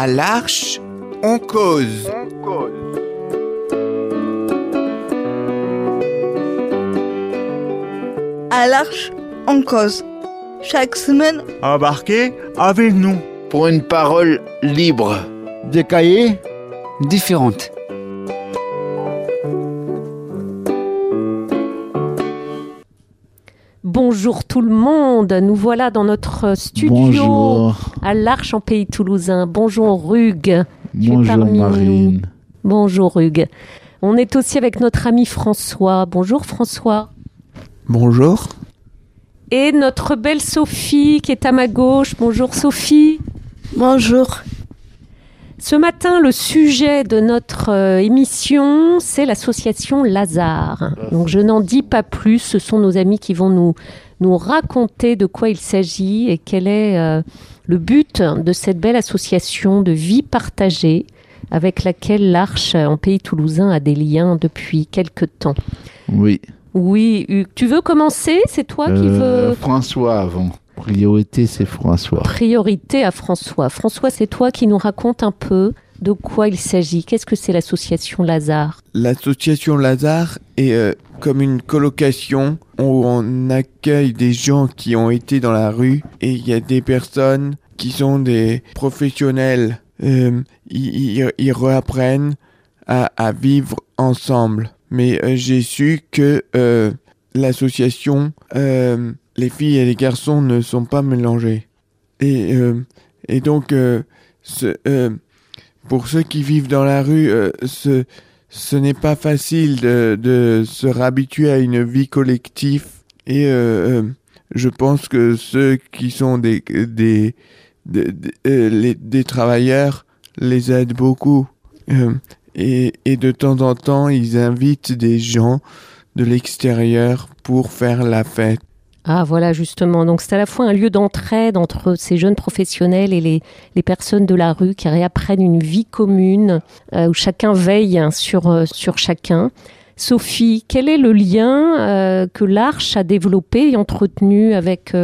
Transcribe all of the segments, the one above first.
À l'Arche, on cause. À l'Arche, on cause. Chaque semaine, Embarquez avec nous. pour une parole libre. Des cahiers différentes. Bonjour tout le monde, nous voilà dans notre studio Bonjour. à l'Arche en Pays Toulousain. Bonjour Hugues. Bonjour parmi Marine. nous. Bonjour Hugues. On est aussi avec notre ami François. Bonjour François. Bonjour. Et notre belle Sophie qui est à ma gauche. Bonjour Sophie. bonjour. Ce matin, le sujet de notre euh, émission, c'est l'association Lazare. Donc je n'en dis pas plus, ce sont nos amis qui vont nous, nous raconter de quoi il s'agit et quel est euh, le but de cette belle association de vie partagée avec laquelle l'Arche en pays toulousain a des liens depuis quelque temps. Oui. Oui, Hugues, tu veux commencer? C'est toi qui Euh, veux François avant. Priorité, c'est François. priorité à François. François, c'est toi qui nous raconte un peu de quoi il s'agit. Qu'est-ce que c'est l'association Lazare? L'association Lazare est euh, comme une colocation où on accueille des gens qui ont été dans la rue et il y a des personnes qui sont des professionnels. Euh, ils, ils- ils réapprennent à, à vivre ensemble. Mais euh, j'ai su que euh, l'association, euh, les filles et les garçons ne sont pas mélangés. Et, euh, et donc, euh, ce, euh, pour ceux qui vivent dans la rue, euh, ce, ce n'est pas facile de, de se réhabituer à une vie collective. Et euh, euh, je pense que ceux qui sont des, des, des, des- travailleurs les aident beaucoup. Et, et de temps en temps, ils invitent des gens de l'extérieur pour faire la fête. Ah voilà justement, donc c'est à la fois un lieu d'entraide entre ces jeunes professionnels et les, les personnes de la rue qui réapprennent une vie commune euh, où chacun veille hein, sur, euh, sur chacun. Sophie, quel est le lien euh, que l'Arche a développé et entretenu avec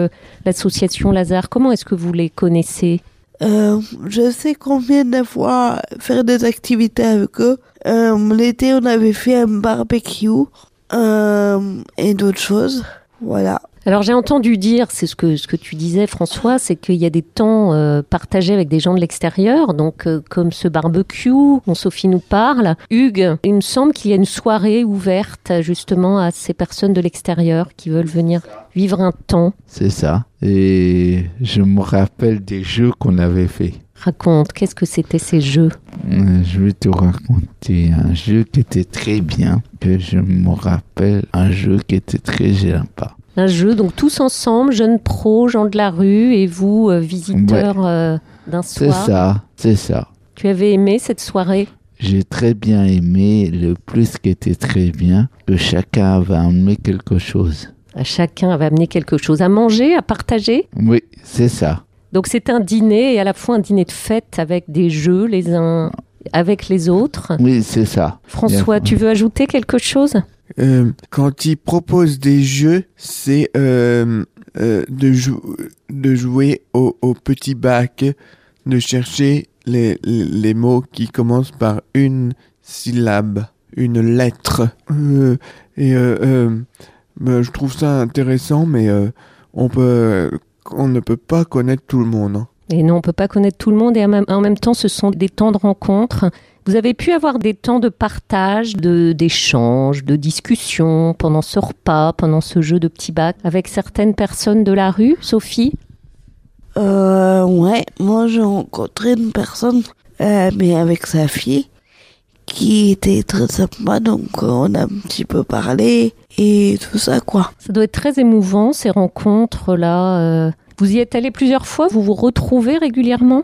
l'association Lazare? Comment est-ce que vous les connaissez? Je sais combien de fois faire des activités avec eux. L'été, on avait fait un barbecue et d'autres choses. Voilà. Alors j'ai entendu dire, c'est ce que, ce que tu disais François, c'est qu'il y a des temps euh, partagés avec des gens de l'extérieur, donc euh, comme ce barbecue dont Sophie nous parle. Hugues, il me semble qu'il y a une soirée ouverte justement à ces personnes de l'extérieur qui veulent venir vivre un temps. C'est ça. Et je me rappelle des jeux qu'on avait fait. Raconte, qu'est-ce que c'était ces jeux? Euh, Je vais te raconter un jeu qui était très bien, que je me rappelle, un jeu qui était très sympa. Un jeu, donc tous ensemble, jeunes pros, gens de la rue et vous, euh, visiteurs euh, d'un C'est soir. ça, c'est ça. Tu avais aimé cette soirée? J'ai très bien aimé, le plus qui était très bien, que chacun avait amené quelque chose. Chacun avait amené quelque chose à manger, à partager? Oui, c'est ça. Donc c'est un dîner et à la fois un dîner de fête avec des jeux les uns avec les autres. Oui, c'est ça. François, tu veux ajouter quelque chose? Euh, quand ils proposent des jeux, c'est euh, euh, de, jou- de jouer au, au petit bac, de chercher les, les mots qui commencent par une syllabe, une lettre. Euh, et euh, euh, ben, je trouve ça intéressant, mais euh, on peut, on ne peut pas connaître tout le monde. hein. Et non, on peut pas connaître tout le monde et en même, temps, ce sont des temps de rencontre. Vous avez pu avoir des temps de partage, de d'échange, de discussion pendant ce repas, pendant ce jeu de petit bac avec certaines personnes de la rue, Sophie? Euh, ouais, moi j'ai rencontré une personne, euh, mais avec sa fille, qui était très sympa, donc euh, on a un petit peu parlé et tout ça quoi. Ça doit être très émouvant ces rencontres là. euh. Vous y êtes allé plusieurs fois, vous vous retrouvez régulièrement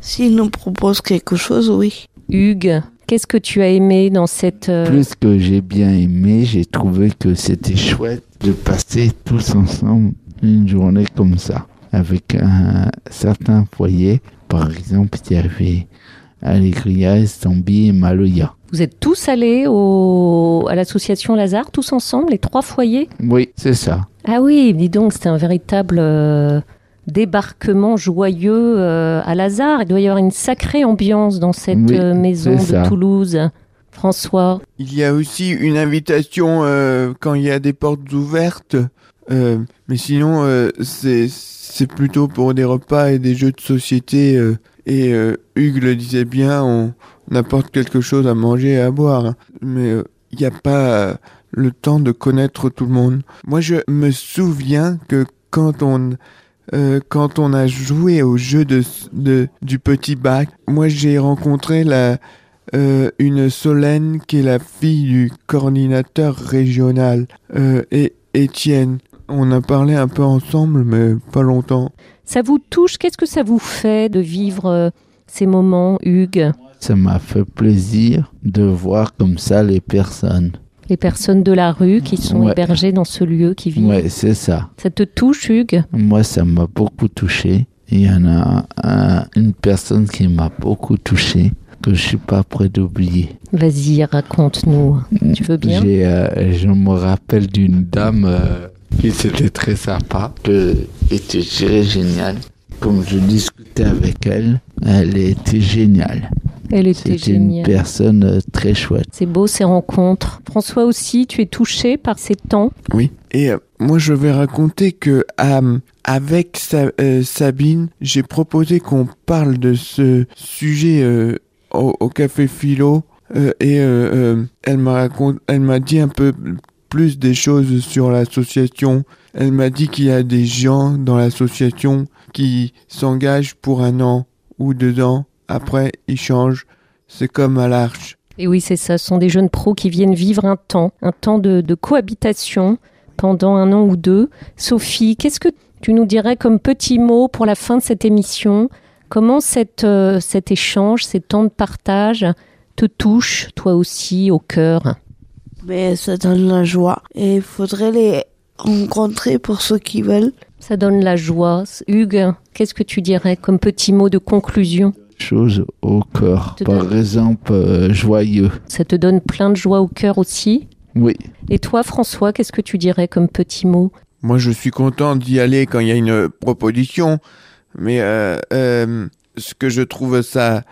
S'il nous propose quelque chose, oui. Hugues, qu'est-ce que tu as aimé dans cette... euh, Plus que j'ai bien aimé, j'ai trouvé que c'était chouette de passer tous ensemble une journée comme ça, avec un certain foyer. Par exemple, il y avait Allegria, Estambi et Maloya. Vous êtes tous allés au... à l'association Lazare, tous ensemble, les trois foyers? Oui, c'est ça. Ah oui, dis donc, c'était un véritable euh, débarquement joyeux euh, à Lazare. Il doit y avoir une sacrée ambiance dans cette Oui, euh, maison de ça. Toulouse. François, Il y a aussi une invitation euh, quand il y a des portes ouvertes. Euh, mais sinon, euh, c'est plutôt pour des repas et des jeux de société. euh, et euh, Hugues le disait bien, on, on apporte quelque chose à manger et à boire. hein. Mais euh, il n'y a pas euh, le temps de connaître tout le monde. Moi, je me souviens que quand on euh, quand on a joué au jeu de, de du petit bac, moi j'ai rencontré la euh, une Solène qui est la fille du coordinateur régional euh, et Étienne. On a parlé un peu ensemble, mais pas longtemps. ça vous touche? Qu'est-ce que ça vous fait de vivre euh, ces moments, Hugues? Ça m'a fait plaisir de voir comme ça les personnes. Les personnes de la rue qui sont Ouais. hébergées dans ce lieu, qui vivent. Ouais, c'est ça. Ça te touche, Hugues? Moi, ça m'a beaucoup touché. Il y en a un- une personne qui m'a beaucoup touché, que je suis pas prêt d'oublier. Vas-y, raconte-nous. Tu veux bien? Euh, Je me rappelle d'une dame euh, qui était très sympa, qui était très géniale. Comme je discutais avec elle, elle était géniale. Elle était C'était une géniale. personne euh, très chouette. C'est beau ces rencontres. François aussi, tu es touché par ces temps? Oui. Et euh, moi, je vais raconter que euh, avec Sa- euh, Sabine, j'ai proposé qu'on parle de ce sujet euh, au, au café philo. euh, et euh, euh, elle m'a raconté, elle m'a dit un peu plus des choses sur l'association. Elle m'a dit qu'il y a des gens dans l'association qui s'engagent pour un an ou deux ans. Après, ils changent. C'est comme à l'arche. Et oui, c'est ça. Ce sont des jeunes pros qui viennent vivre un temps, un temps de, cohabitation pendant un an ou deux. Sophie, qu'est-ce que tu nous dirais comme petit mot pour la fin de cette émission? Comment euh, cet échange, ces temps de partage te touche, toi aussi, au cœur? Mais ça donne la joie. Et il faudrait les rencontrer pour ceux qui veulent. Ça donne la joie. Hugues, qu'est-ce que tu dirais comme petit mot de conclusion? Chose au cœur. Par donne- exemple, euh, joyeux. Ça te donne plein de joie au cœur aussi? Oui. Et toi, François, qu'est-ce que tu dirais comme petit mot? Moi, je suis content d'y aller quand il y a une proposition, mais euh, euh, ce que je trouve ça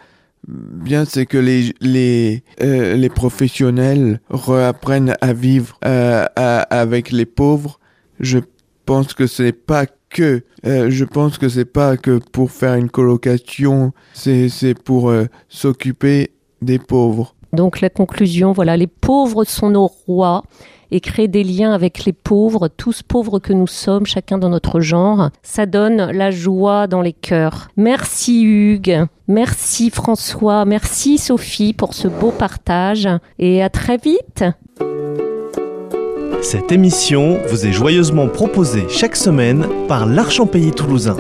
bien, c'est que les les euh, les professionnels réapprennent à vivre euh, avec les pauvres. Je pense que c'est pas que euh, je pense que c'est pas que pour faire une colocation, c'est c'est pour euh, s'occuper des pauvres. Donc la conclusion, voilà, les pauvres sont nos rois et créer des liens avec les pauvres, tous pauvres que nous sommes, chacun dans notre genre, ça donne la joie dans les cœurs. Merci Hugues, merci François, merci Sophie pour ce beau partage et à très vite. Cette émission vous est joyeusement proposée chaque semaine par l'Archempélie toulousain.